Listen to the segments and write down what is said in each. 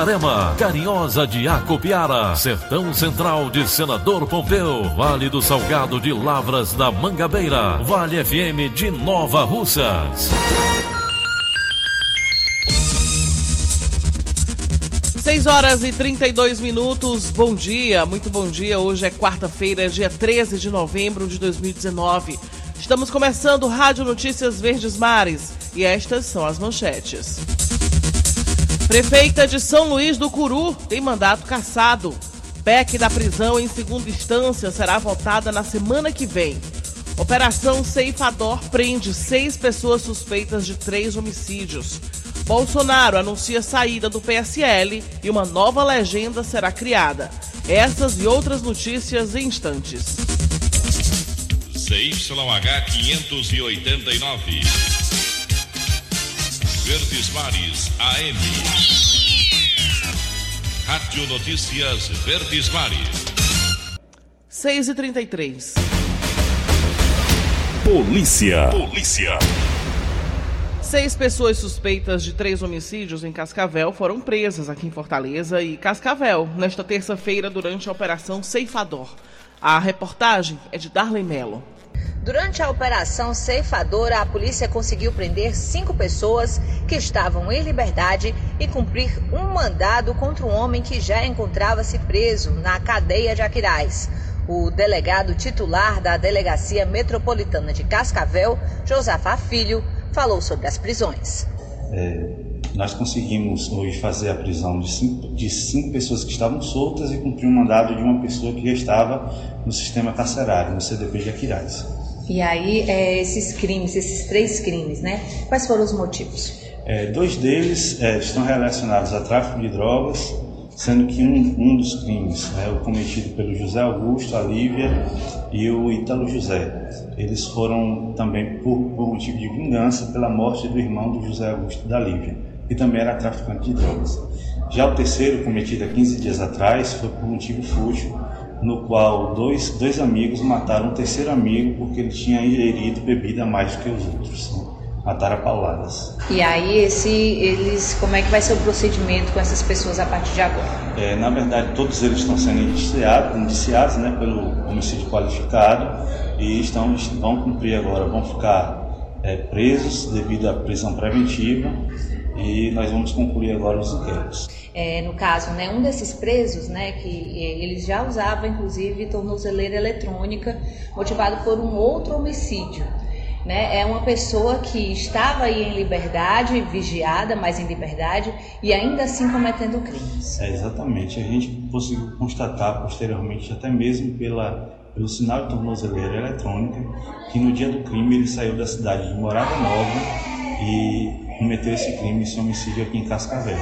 Itarema, Carinhosa de Acopiara, Sertão Central de Senador Pompeu, Vale do Salgado de Lavras da Mangabeira, Vale FM de Nova Russas. 6 horas e 32 minutos. Bom dia, muito bom dia. Hoje é quarta-feira, dia 13 de novembro de 2019. Estamos começando Rádio Notícias Verdes Mares e estas são as manchetes. Prefeita de São Luís do Curu tem mandato cassado. PEC da prisão em segunda instância será votada na semana que vem. Operação Ceifador prende seis pessoas suspeitas de três homicídios. Bolsonaro anuncia saída do PSL e uma nova legenda será criada. Essas e outras notícias em instantes. CYH 589. Verdes Mares AM. Rádio Notícias Verdes Mares. 6 e 33 Polícia. Polícia. Seis pessoas suspeitas de três homicídios em Cascavel foram presas aqui em Fortaleza e Cascavel nesta terça-feira durante a Operação Ceifador. A reportagem é de Darley Mello. Durante a operação ceifadora, a polícia conseguiu prender cinco pessoas que estavam em liberdade e cumprir um mandado contra um homem que já encontrava-se preso na cadeia de Aquiraz. O delegado titular da Delegacia Metropolitana de Cascavel, Josafá Filho, falou sobre as prisões. É, nós conseguimos hoje fazer a prisão de cinco, de cinco pessoas que estavam soltas e cumprir um mandado de uma pessoa que já estava no sistema carcerário, no CDP de Aquiraz. E aí, é, esses crimes, esses três crimes, né? Quais foram os motivos? É, dois deles é, estão relacionados a tráfico de drogas, sendo que um, um dos crimes é o cometido pelo José Augusto, a Lívia e o Ítalo José. Eles foram também por, por motivo de vingança pela morte do irmão do José Augusto da Lívia, que também era traficante de drogas. Já o terceiro, cometido há 15 dias atrás, foi por motivo fútil, no qual dois, dois amigos mataram um terceiro amigo porque ele tinha ingerido bebida mais do que os outros. Né? Mataram a pauladas. E aí, esse, eles, como é que vai ser o procedimento com essas pessoas a partir de agora? É, na verdade, todos eles estão sendo indiciados, indiciados né, pelo homicídio qualificado e estão, vão cumprir agora, vão ficar é, presos devido à prisão preventiva e nós vamos concluir agora os inquéritos. É, no caso, né, um desses presos, né, que é, eles já usava inclusive tornozeleira eletrônica, motivado por um outro homicídio. Né, é uma pessoa que estava aí em liberdade, vigiada, mas em liberdade, e ainda assim cometendo crimes. É, exatamente. A gente conseguiu constatar posteriormente, até mesmo pela, pelo sinal de tornozeleira eletrônica, que no dia do crime ele saiu da cidade de Morada Nova e cometeu esse crime, esse homicídio aqui em Cascavel.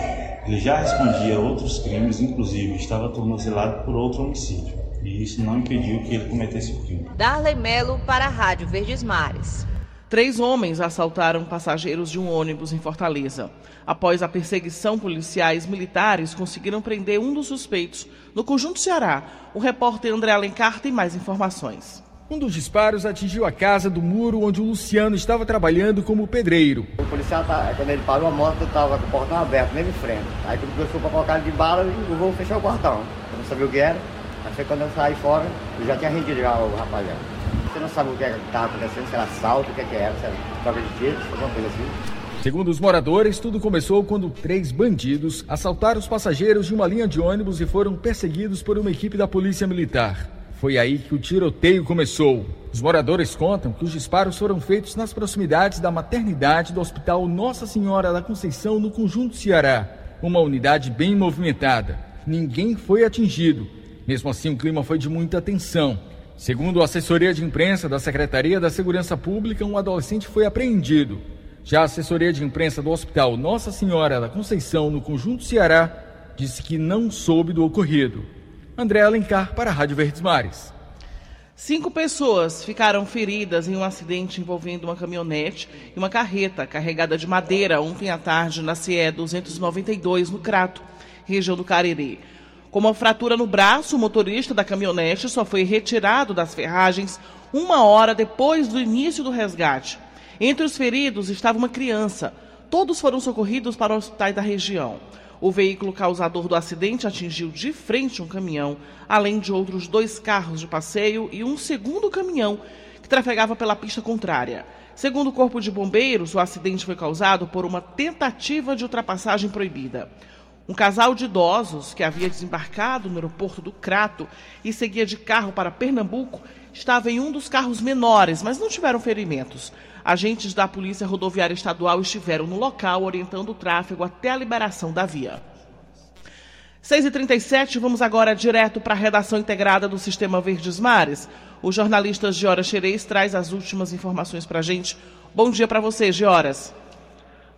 Ele já respondia a outros crimes, inclusive estava tornozelado por outro homicídio. E isso não impediu que ele cometesse o crime. Darley Melo para a Rádio Verdes Mares. Três homens assaltaram passageiros de um ônibus em Fortaleza. Após a perseguição, policiais militares conseguiram prender um dos suspeitos no Conjunto Ceará. O repórter André Alencar tem mais informações. Um dos disparos atingiu a casa do muro onde o Luciano estava trabalhando como pedreiro. O policial, tá, quando ele parou a moto, estava com o portão aberto, mesmo em frente. Aí quando começou para colocar ele de bala, eu vou fechar o portão. Eu não sabia o que era. Aí quando eu saí fora, eu já tinha rendido já o rapaziada. Você não sabe o que estava acontecendo, se era assalto, o que, que era, se era troca de tiros, alguma coisa assim. Segundo os moradores, tudo começou quando três bandidos assaltaram os passageiros de uma linha de ônibus e foram perseguidos por uma equipe da Polícia Militar. Foi aí que o tiroteio começou. Os moradores contam que os disparos foram feitos nas proximidades da maternidade do Hospital Nossa Senhora da Conceição, no Conjunto Ceará, uma unidade bem movimentada. Ninguém foi atingido. Mesmo assim, o clima foi de muita tensão. Segundo a assessoria de imprensa da Secretaria da Segurança Pública, um adolescente foi apreendido. Já a assessoria de imprensa do Hospital Nossa Senhora da Conceição, no Conjunto Ceará, disse que não soube do ocorrido. André Alencar para a Rádio Verdes Mares. Cinco pessoas ficaram feridas em um acidente envolvendo uma caminhonete e uma carreta carregada de madeira ontem à tarde na CE 292, no Crato, região do Cariri. Com uma fratura no braço, o motorista da caminhonete só foi retirado das ferragens uma hora depois do início do resgate. Entre os feridos estava uma criança. Todos foram socorridos para hospitais da região. O veículo causador do acidente atingiu de frente um caminhão, além de outros dois carros de passeio e um segundo caminhão que trafegava pela pista contrária. Segundo o Corpo de Bombeiros, o acidente foi causado por uma tentativa de ultrapassagem proibida. Um casal de idosos que havia desembarcado no aeroporto do Crato e seguia de carro para Pernambuco estava em um dos carros menores, mas não tiveram ferimentos. Agentes da Polícia Rodoviária Estadual estiveram no local orientando o tráfego até a liberação da via. 6h37, vamos agora direto para a redação integrada do Sistema Verdes Mares. O jornalista Giora Xerez traz as últimas informações para a gente. Bom dia para você, Gioras.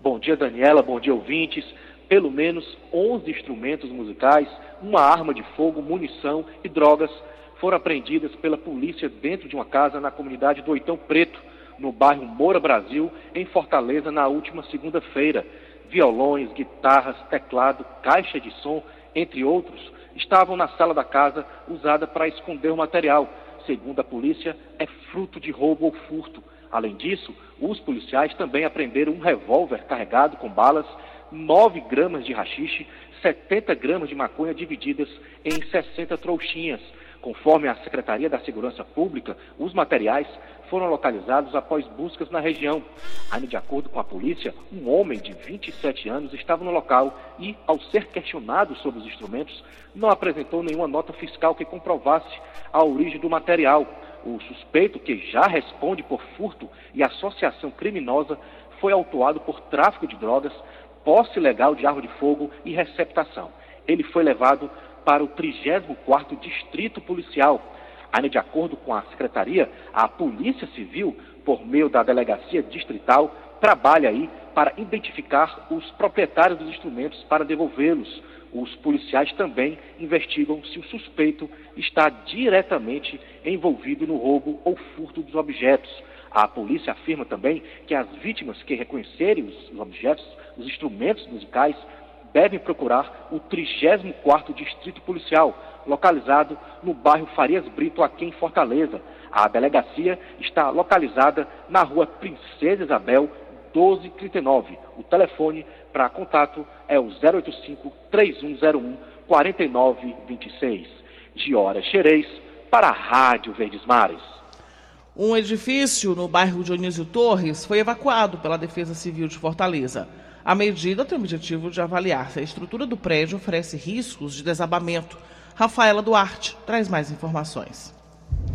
Bom dia, Daniela. Bom dia, ouvintes. Pelo menos 11 instrumentos musicais, uma arma de fogo, munição e drogas foram apreendidas pela polícia dentro de uma casa na comunidade do Oitão Preto, no bairro Moura Brasil, em Fortaleza, na última segunda-feira. Violões, guitarras, teclado, caixa de som, entre outros, estavam na sala da casa usada para esconder o material. Segundo a polícia, é fruto de roubo ou furto. Além disso, os policiais também apreenderam um revólver carregado com balas, 9 gramas de rachixe, 70 gramas de maconha divididas em 60 trouxinhas. Conforme a Secretaria da Segurança Pública, os materiais foram localizados após buscas na região. Ainda de acordo com a polícia, um homem de 27 anos estava no local e, ao ser questionado sobre os instrumentos, não apresentou nenhuma nota fiscal que comprovasse a origem do material. O suspeito, que já responde por furto e associação criminosa, foi autuado por tráfico de drogas, posse ilegal de arma de fogo e receptação. Ele foi levado para o 34º Distrito Policial, Ainda de acordo com a Secretaria, a Polícia Civil, por meio da Delegacia Distrital, trabalha aí para identificar os proprietários dos instrumentos para devolvê-los. Os policiais também investigam se o suspeito está diretamente envolvido no roubo ou furto dos objetos. A polícia afirma também que as vítimas que reconhecerem os objetos, os instrumentos musicais, devem procurar o 34º Distrito Policial, localizado no bairro Farias Brito, aqui em Fortaleza. A delegacia está localizada na rua Princesa Isabel, 1239. O telefone para contato é o 085 3101 4926. Giora Xerez, para a Rádio Verdes Mares. Um edifício no bairro Dionísio Torres foi evacuado pela Defesa Civil de Fortaleza. A medida tem o objetivo de avaliar se a estrutura do prédio oferece riscos de desabamento. Rafaela Duarte traz mais informações.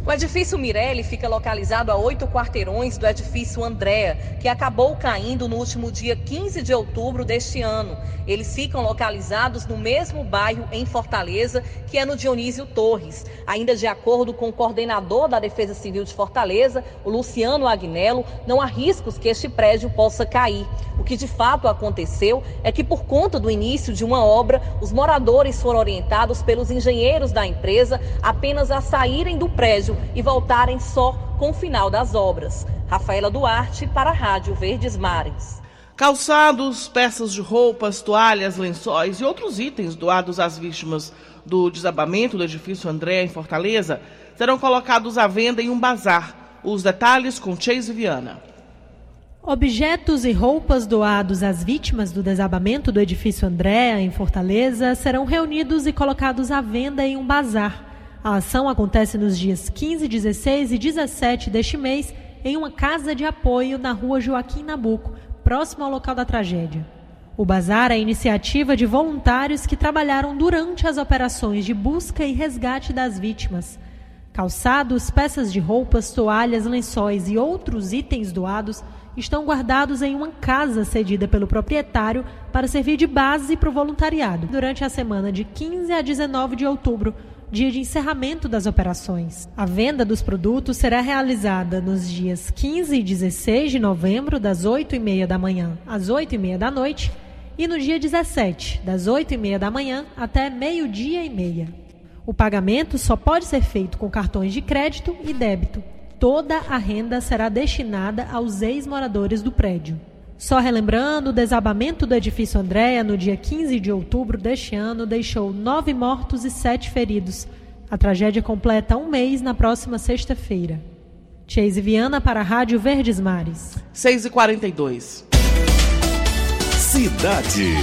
O edifício Mirelli fica localizado a oito quarteirões do edifício Andréa, que acabou caindo no último dia 15 de outubro deste ano. Eles ficam localizados no mesmo bairro em Fortaleza, que é no Dionísio Torres. Ainda de acordo com o coordenador da Defesa Civil de Fortaleza, o Luciano Agnello, não há riscos que este prédio possa cair. O que de fato aconteceu é que, por conta do início de uma obra, os moradores foram orientados pelos engenheiros da empresa apenas a saírem do prédio e voltarem só com o final das obras. Rafaela Duarte para a Rádio Verdes Mares. Calçados, peças de roupas, toalhas, lençóis e outros itens doados às vítimas do desabamento do edifício André em Fortaleza serão colocados à venda em um bazar. Os detalhes com Chase Viana. Objetos e roupas doados às vítimas do desabamento do edifício Andréa, em Fortaleza, serão reunidos e colocados à venda em um bazar. A ação acontece nos dias 15, 16 e 17 deste mês em uma casa de apoio na rua Joaquim Nabuco, próximo ao local da tragédia. O bazar é iniciativa de voluntários que trabalharam durante as operações de busca e resgate das vítimas. Calçados, peças de roupas, toalhas, lençóis e outros itens doados estão guardados em uma casa cedida pelo proprietário para servir de base para o voluntariado durante a semana de 15 a 19 de outubro, dia de encerramento das operações. A venda dos produtos será realizada nos dias 15 e 16 de novembro, das 8 e meia da manhã às 8 e meia da noite, e no dia 17, das 8 e meia da manhã até meio-dia e meia. O pagamento só pode ser feito com cartões de crédito e débito. Toda a renda será destinada aos ex-moradores do prédio. Só relembrando, o desabamento do edifício Andréa no dia 15 de outubro deste ano deixou nove mortos e sete feridos. A tragédia completa um mês na próxima sexta-feira. Chase Viana para a Rádio Verdes Mares. 6h42. Cidade.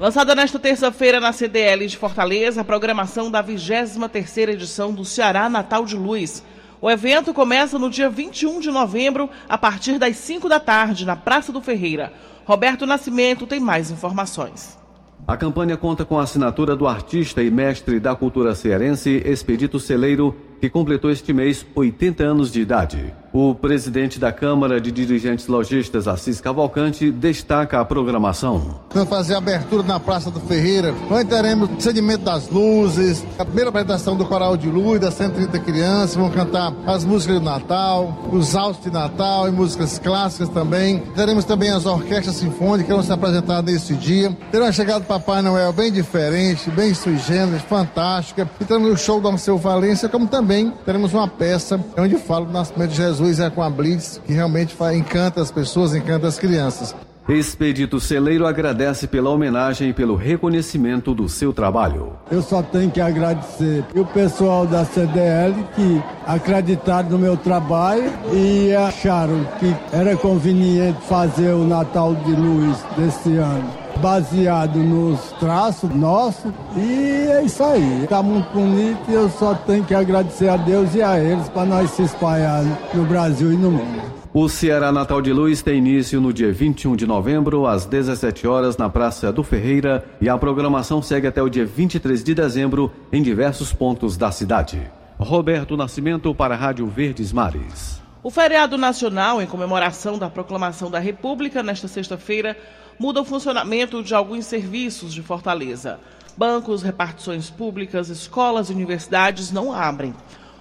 Lançada nesta terça-feira na CDL de Fortaleza, a programação da 23ª edição do Ceará Natal de Luz. O evento começa no dia 21 de novembro, a partir das 5 da tarde, na Praça do Ferreira. Roberto Nascimento tem mais informações. A campanha conta com a assinatura do artista e mestre da cultura cearense Expedito Celeiro, que completou este mês 80 anos de idade. O presidente da Câmara de Dirigentes Logistas, Assis Cavalcante, destaca a programação. Vamos fazer a abertura na Praça do Ferreira. Nós teremos segmento das luzes, a primeira apresentação do Coral de Luz, das 130 crianças, vão cantar as músicas do Natal, os altos de Natal e músicas clássicas também. Teremos também as orquestras sinfônicas que vão se apresentar nesse dia. Terá uma chegada do Papai Noel bem diferente, bem sui generis, fantástica. E teremos o show do Alceu Valência, como também teremos uma peça onde fala do nascimento de Jesus Jesus é com a Blitz, que realmente encanta as pessoas, encanta as crianças. Expedito Celeiro agradece pela homenagem e pelo reconhecimento do seu trabalho. Eu só tenho que agradecer o pessoal da CDL que acreditaram no meu trabalho e acharam que era conveniente fazer o Natal de Luz desse ano baseado nos traços nossos e é isso aí. Tá muito bonito e eu só tenho que agradecer a Deus e a eles para nós se espalhar no Brasil e no mundo. O Ceará Natal de Luz tem início no dia 21 de novembro, às 17 horas, na Praça do Ferreira, e a programação segue até o dia 23 de dezembro em diversos pontos da cidade. Roberto Nascimento para a Rádio Verdes Mares. O feriado nacional, em comemoração da proclamação da República, nesta sexta-feira, muda o funcionamento de alguns serviços de Fortaleza. Bancos, repartições públicas, escolas e universidades não abrem.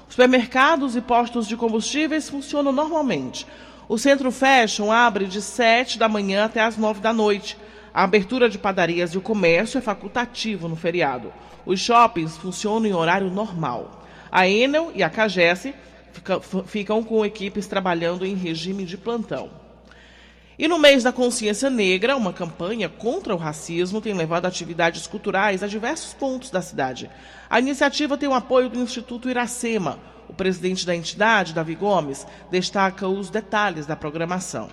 Supermercados e postos de combustíveis funcionam normalmente. O Centro Fashion abre de 7 da manhã até as 9 da noite. A abertura de padarias e o comércio é facultativo no feriado. Os shoppings funcionam em horário normal. A Enel e a Cagesse ficam com equipes trabalhando em regime de plantão. E no mês da consciência negra, uma campanha contra o racismo tem levado atividades culturais a diversos pontos da cidade. A iniciativa tem o apoio do Instituto Iracema. O presidente da entidade, Davi Gomes, destaca os detalhes da programação.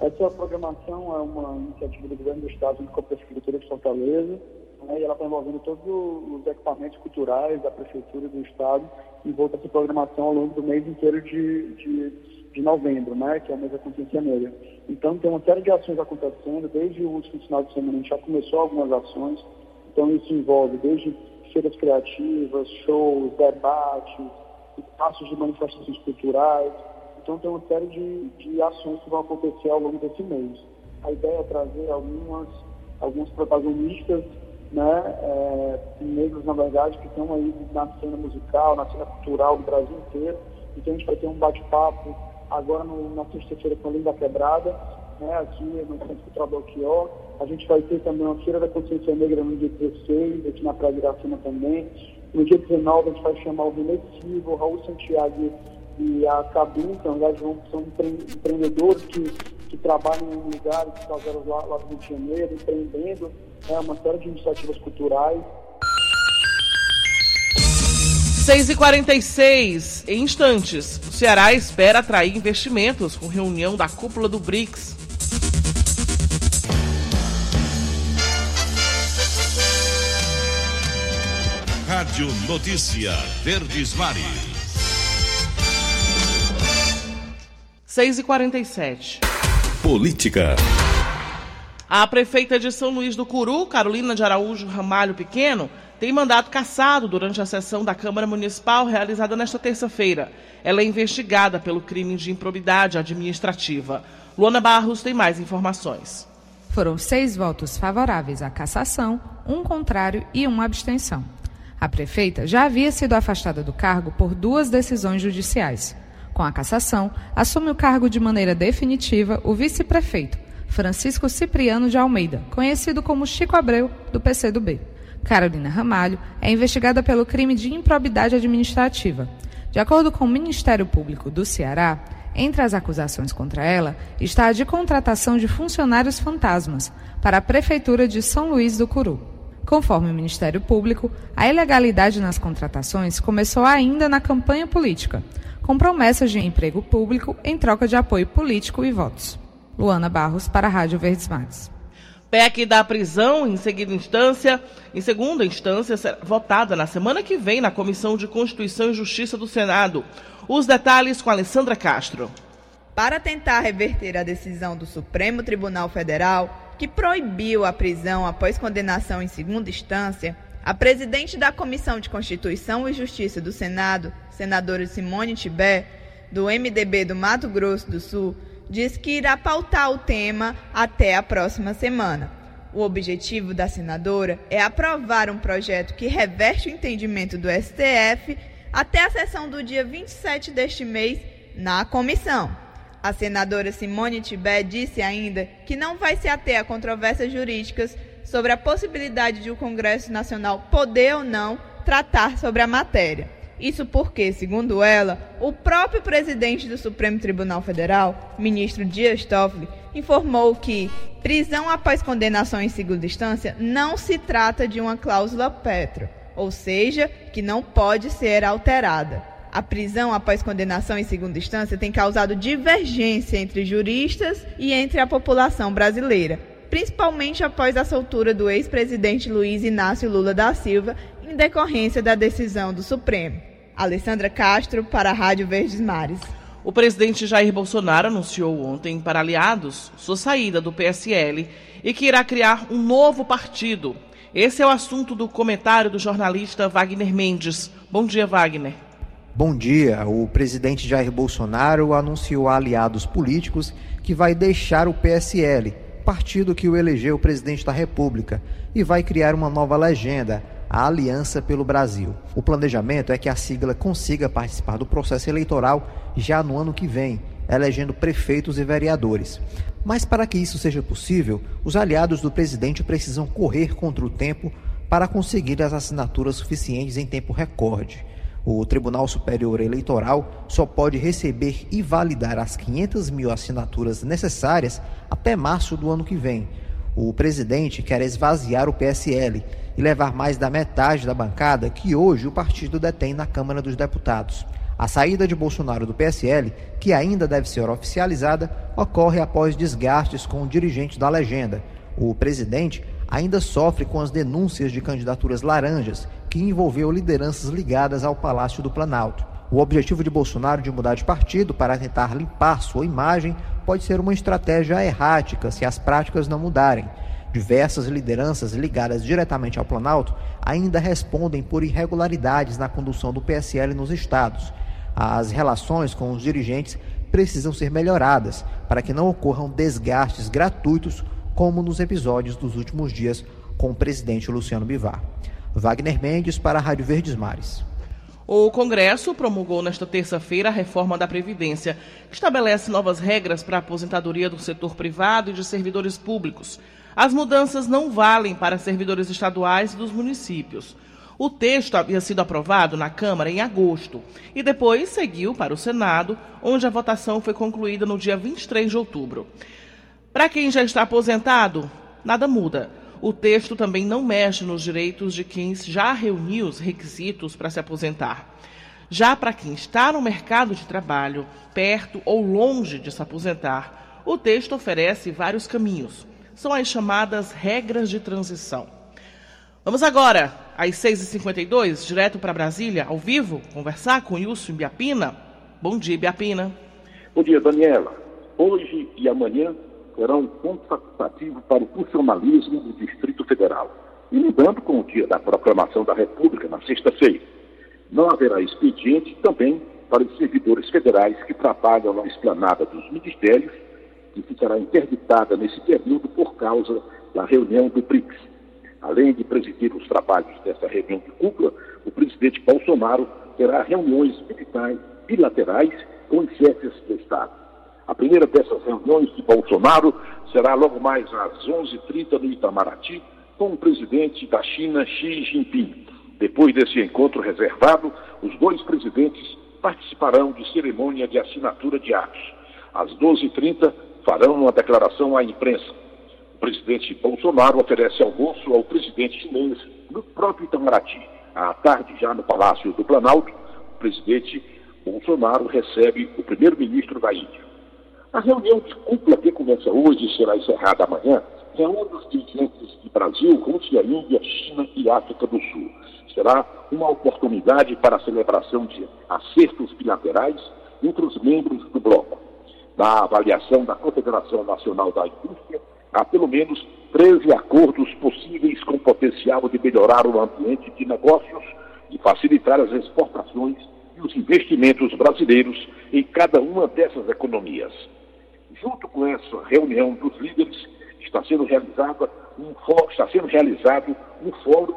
Essa programação é uma iniciativa do governo do estado junto com a Prefeitura de Fortaleza, né, e ela está envolvendo todos os equipamentos culturais da Prefeitura do estado em volta dessa programação ao longo do mês inteiro de, de, de novembro, né, que é o mês da consciência negra. Então, tem uma série de ações acontecendo. Desde o último final de semana, a gente já começou algumas ações. Então, isso envolve desde feiras criativas, shows, debates, espaços de manifestações culturais. Então, tem uma série de, de ações que vão acontecer ao longo desse mês. A ideia é trazer algumas, alguns protagonistas né, é, negros, na verdade, que estão aí na cena musical, na cena cultural do Brasil inteiro. Então, a gente vai ter um bate-papo agora no, na sexta-feira com a Linda Quebrada, né, aqui no Centro Cultural Belchior. A gente vai ter também uma Feira da Consciência Negra no dia 16, aqui na Praia de também. No dia 19 a gente vai chamar o René Silva, o Raul Santiago e a Cabum, que na verdade são empreendedores que, que trabalham em lugares casaram lá, lá do Rio de Janeiro, empreendendo né, uma série de iniciativas culturais. 6h46, em instantes, o Ceará espera atrair investimentos com reunião da cúpula do BRICS. Rádio Notícia Verdes Mares. 6h47. Política. A prefeita de São Luís do Curu, Carolina de Araújo Ramalho Pequeno, tem mandato cassado durante a sessão da Câmara Municipal realizada nesta terça-feira. Ela é investigada pelo crime de improbidade administrativa. Luana Barros tem mais informações. Foram seis votos favoráveis à cassação, um contrário e uma abstenção. A prefeita já havia sido afastada do cargo por duas decisões judiciais. Com a cassação, assume o cargo de maneira definitiva o vice-prefeito, Francisco Cipriano de Almeida, conhecido como Chico Abreu, do PCdoB. Carolina Ramalho é investigada pelo crime de improbidade administrativa. De acordo com o Ministério Público do Ceará, entre as acusações contra ela está a de contratação de funcionários fantasmas para a Prefeitura de São Luís do Curu. Conforme o Ministério Público, a ilegalidade nas contratações começou ainda na campanha política, com promessas de emprego público em troca de apoio político e votos. Luana Barros para a Rádio Verdes Mares. PEC da prisão em segunda instância, em segunda instância, será votada na semana que vem na Comissão de Constituição e Justiça do Senado. Os detalhes com Alessandra Castro. Para tentar reverter a decisão do Supremo Tribunal Federal, que proibiu a prisão após condenação em segunda instância, a presidente da Comissão de Constituição e Justiça do Senado, senadora Simone Tibé, do MDB do Mato Grosso do Sul, diz que irá pautar o tema até a próxima semana. O objetivo da senadora é aprovar um projeto que reverte o entendimento do STF até a sessão do dia 27 deste mês na comissão. A senadora Simone Tibé disse ainda que não vai se ater a controvérsias jurídicas sobre a possibilidade de o Congresso Nacional poder ou não tratar sobre a matéria. Isso porque, segundo ela, o próprio presidente do Supremo Tribunal Federal, ministro Dias Toffoli, informou que prisão após condenação em segunda instância não se trata de uma cláusula petro, ou seja, que não pode ser alterada. A prisão após condenação em segunda instância tem causado divergência entre juristas e entre a população brasileira, principalmente após a soltura do ex-presidente Luiz Inácio Lula da Silva em decorrência da decisão do Supremo. Alessandra Castro, para a Rádio Verdes Mares. O presidente Jair Bolsonaro anunciou ontem para aliados sua saída do PSL e que irá criar um novo partido. Esse é o assunto do comentário do jornalista Wagner Mendes. Bom dia, Wagner. Bom dia. O presidente Jair Bolsonaro anunciou a aliados políticos que vai deixar o PSL, partido que o elegeu presidente da República, e vai criar uma nova legenda, a Aliança pelo Brasil. O planejamento é que a sigla consiga participar do processo eleitoral já no ano que vem, elegendo prefeitos e vereadores. Mas para que isso seja possível, os aliados do presidente precisam correr contra o tempo para conseguir as assinaturas suficientes em tempo recorde. O Tribunal Superior Eleitoral só pode receber e validar as 500 mil assinaturas necessárias até março do ano que vem. O presidente quer esvaziar o PSL e levar mais da metade da bancada que hoje o partido detém na Câmara dos Deputados. A saída de Bolsonaro do PSL, que ainda deve ser oficializada, ocorre após desgastes com o dirigente da legenda. O presidente ainda sofre com as denúncias de candidaturas laranjas, que envolveu lideranças ligadas ao Palácio do Planalto. O objetivo de Bolsonaro de mudar de partido para tentar limpar sua imagem pode ser uma estratégia errática se as práticas não mudarem. Diversas lideranças ligadas diretamente ao Planalto ainda respondem por irregularidades na condução do PSL nos estados. As relações com os dirigentes precisam ser melhoradas para que não ocorram desgastes gratuitos, como nos episódios dos últimos dias com o presidente Luciano Bivar. Wagner Mendes para a Rádio Verdes Mares. O Congresso promulgou nesta terça-feira a reforma da Previdência, que estabelece novas regras para a aposentadoria do setor privado e de servidores públicos. As mudanças não valem para servidores estaduais e dos municípios. O texto havia sido aprovado na Câmara em agosto e depois seguiu para o Senado, onde a votação foi concluída no dia 23 de outubro. Para quem já está aposentado, nada muda. O texto também não mexe nos direitos de quem já reuniu os requisitos para se aposentar. Já para quem está no mercado de trabalho, perto ou longe de se aposentar, o texto oferece vários caminhos são as chamadas regras de transição. Vamos agora, às 6h52, direto para Brasília, ao vivo, conversar com Wilson Biapina. Bom dia, Biapina. Bom dia, Daniela. Hoje e amanhã será um ponto facultativo para o funcionalismo do Distrito Federal. E lidando com o dia da proclamação da República, na sexta-feira. Não haverá expediente também para os servidores federais que trabalham na esplanada dos ministérios, que ficará interditada nesse período por causa da reunião do BRICS. Além de presidir os trabalhos dessa reunião de cúpula, o presidente Bolsonaro terá reuniões bilaterais com chefes do Estado. A primeira dessas reuniões de Bolsonaro será logo mais às 11h30 no Itamaraty, com o presidente da China, Xi Jinping. Depois desse encontro reservado, os dois presidentes participarão de cerimônia de assinatura de atos. Às 12h30, farão uma declaração à imprensa. O presidente Bolsonaro oferece almoço ao presidente chinês no próprio Itamaraty. À tarde, já no Palácio do Planalto, o presidente Bolsonaro recebe o primeiro-ministro da Índia. A reunião de cúpula que começa hoje e será encerrada amanhã reúne os dirigentes de Brasil, Rússia, Índia, China e África do Sul. Será uma oportunidade para a celebração de acertos bilaterais entre os membros do bloco. Na avaliação da Confederação Nacional da Indústria, há pelo menos 13 acordos possíveis com potencial de melhorar o ambiente de negócios e facilitar as exportações e os investimentos brasileiros em cada uma dessas economias. Junto com essa reunião dos líderes, está sendo realizada um está sendo realizado um fórum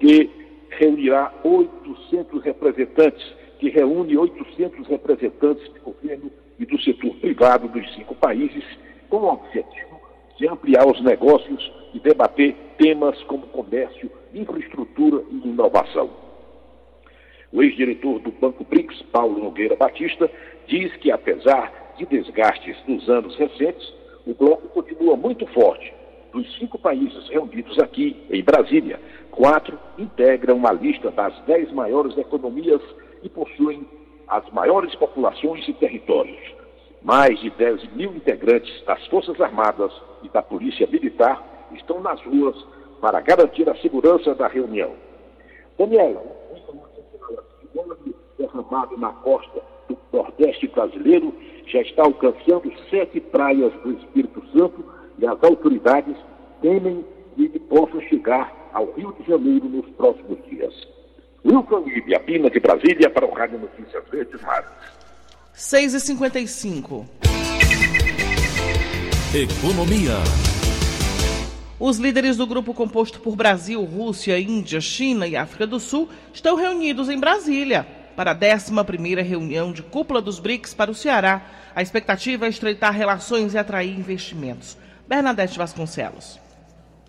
que reunirá 800 representantes, que reúne 800 representantes do governo e do setor privado dos cinco países, com o objetivo de ampliar os negócios e debater temas como comércio, infraestrutura e inovação. O ex-diretor do Banco BRICS, Paulo Nogueira Batista, diz que, apesar de desgastes nos anos recentes, o bloco continua muito forte. Dos cinco países reunidos aqui em Brasília, quatro integram a lista das dez maiores economias e possuem as maiores populações e territórios. Mais de 10 mil integrantes das Forças Armadas e da Polícia Militar estão nas ruas para garantir a segurança da reunião. Daniela, derramado na costa do Nordeste brasileiro já está alcançando sete praias do Espírito Santo e as autoridades temem que ele possa chegar ao Rio de Janeiro nos próximos dias. Wilson Ibe, Pina de Brasília, para o Rádio Notícias Verdes Mares. 6h55. Economia. Os líderes do grupo composto por Brasil, Rússia, Índia, China e África do Sul estão reunidos em Brasília para a 11ª reunião de cúpula dos BRICS para o Ceará. A expectativa é estreitar relações e atrair investimentos. Bernadette Vasconcelos.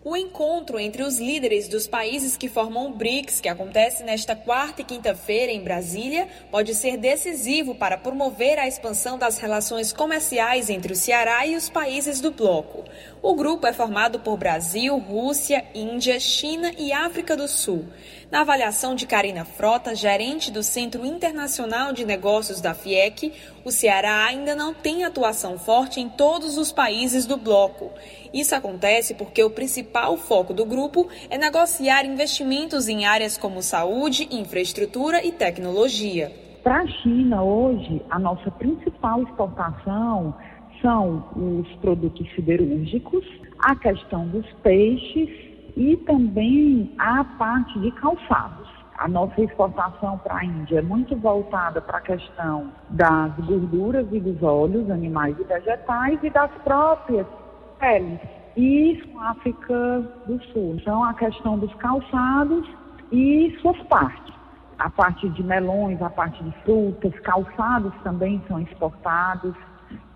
O encontro entre os líderes dos países que formam o BRICS, que acontece nesta quarta e quinta-feira em Brasília, pode ser decisivo para promover a expansão das relações comerciais entre o Ceará e os países do bloco. O grupo é formado por Brasil, Rússia, Índia, China e África do Sul. Na avaliação de Karina Frota, gerente do Centro Internacional de Negócios da FIEC, o Ceará ainda não tem atuação forte em todos os países do bloco. Isso acontece porque o principal foco do grupo é negociar investimentos em áreas como saúde, infraestrutura e tecnologia. Para a China, hoje, a nossa principal exportação são os produtos siderúrgicos, a questão dos peixes e também a parte de calçados. A nossa exportação para a Índia é muito voltada para a questão das gorduras e dos óleos, animais e vegetais, e das próprias peles. E África do Sul. Então, a questão dos calçados e suas partes. A parte de melões, a parte de frutas, calçados também são exportados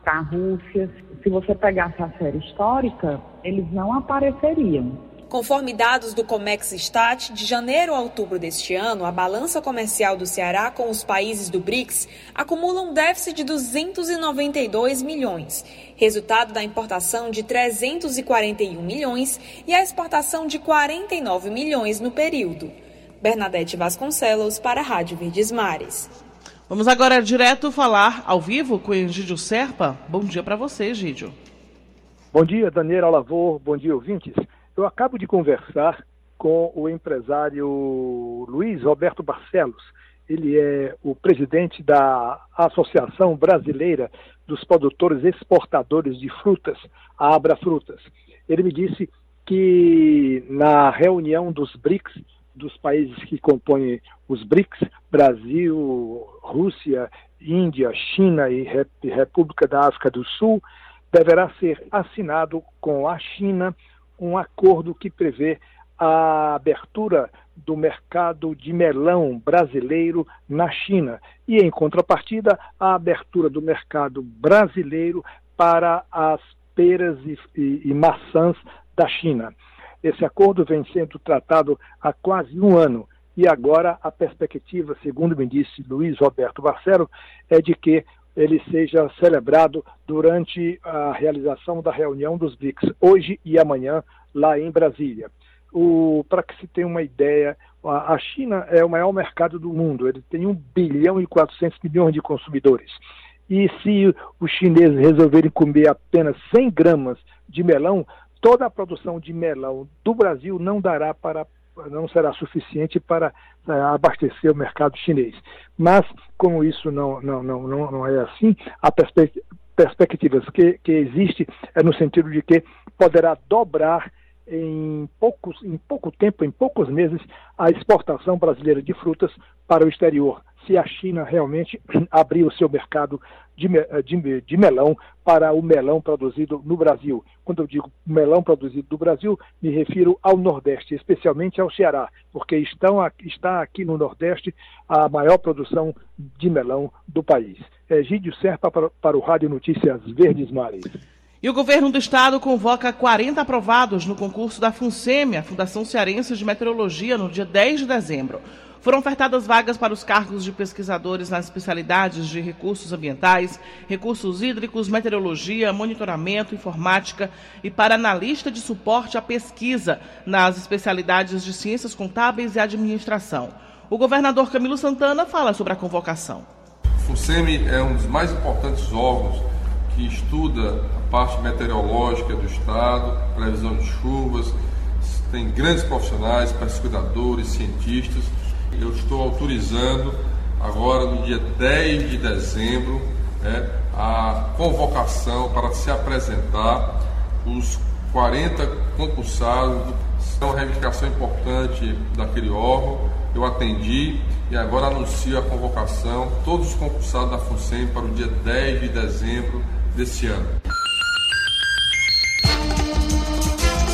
para a Rússia. Se você pegasse a série histórica, eles não apareceriam. Conforme dados do Comex Stat, de janeiro a outubro deste ano, a balança comercial do Ceará com os países do BRICS acumula um déficit de 292 milhões, resultado da importação de 341 milhões e a exportação de 49 milhões no período. Bernadette Vasconcelos para a Rádio Verdes Mares. Vamos agora direto falar ao vivo com o Egídio Serpa. Bom dia para você, Egídio. Bom dia, Daniela Lavor. Bom dia, ouvintes. Eu acabo de conversar com o empresário Luiz Roberto Barcelos. Ele é o presidente da Associação Brasileira dos produtores exportadores de frutas, a Abra Frutas. Ele me disse que na reunião dos BRICS, dos países que compõem os BRICS, Brasil, Rússia, Índia, China e República da África do Sul, deverá ser assinado com a China um acordo que prevê a abertura do mercado de melão brasileiro na China e, em contrapartida, a abertura do mercado brasileiro para as peras e, e, e maçãs da China. Esse acordo vem sendo tratado há quase um ano e agora a perspectiva, segundo me disse Luiz Roberto Barcelo, é de que ele seja celebrado durante a realização da reunião dos BRICS, hoje e amanhã, lá em Brasília. Para que se tenha uma ideia, a China é o maior mercado do mundo, ele tem 1 bilhão e 400 milhões de consumidores. E se os chineses resolverem comer apenas 100 gramas de melão, toda a produção de melão do Brasil não dará para não será suficiente para uh, abastecer o mercado chinês. Mas, como isso não, não, não, não, é assim, a perspe perspectivas que, que existe é no sentido de que poderá dobrar em, poucos, em pouco tempo, em poucos meses, a exportação brasileira de frutas para o exterior, se a China realmente abrir o seu mercado de, de, de, melão para o melão produzido no Brasil. Quando eu digo melão produzido no Brasil, me refiro ao Nordeste, especialmente ao Ceará, porque estão, está aqui no Nordeste a maior produção de melão do país. É Gídio Serpa para, para o Rádio Notícias Verdes Mares. E o governo do estado convoca 40 aprovados no concurso da FUNSEMI, a Fundação Cearense de Meteorologia, no dia 10 de dezembro. Foram ofertadas vagas para os cargos de pesquisadores nas especialidades de recursos ambientais, recursos hídricos, meteorologia, monitoramento, informática e para analista de suporte à pesquisa nas especialidades de ciências contábeis e administração. O governador Camilo Santana fala sobre a convocação. O FUNSEMI é um dos mais importantes órgãos que estuda a parte meteorológica do estado, previsão de chuvas, tem grandes profissionais, pesquisadores, cientistas eu estou autorizando agora no dia 10 de dezembro né, a convocação para se apresentar os 40 concursados. É uma reivindicação importante daquele órgão. Eu atendi e agora anuncio a convocação, todos os concursados da FUNSEM para o dia 10 de dezembro desse ano.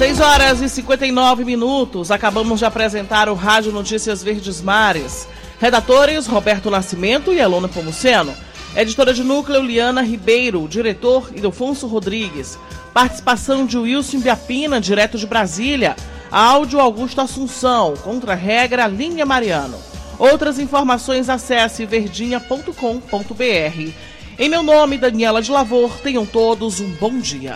6 horas e 59 minutos. Acabamos de apresentar o Rádio Notícias Verdes Mares. Redatores Roberto Nascimento e Elona Pomuceno. Editora de núcleo Liana Ribeiro. Diretor Ildefonso Rodrigues. Participação de Wilson Biapina, direto de Brasília. Áudio Augusto Assunção. Contra-regra Linha Mariano. Outras informações acesse verdinha.com.br. Em meu nome, Daniela de Lavor, tenham todos um bom dia.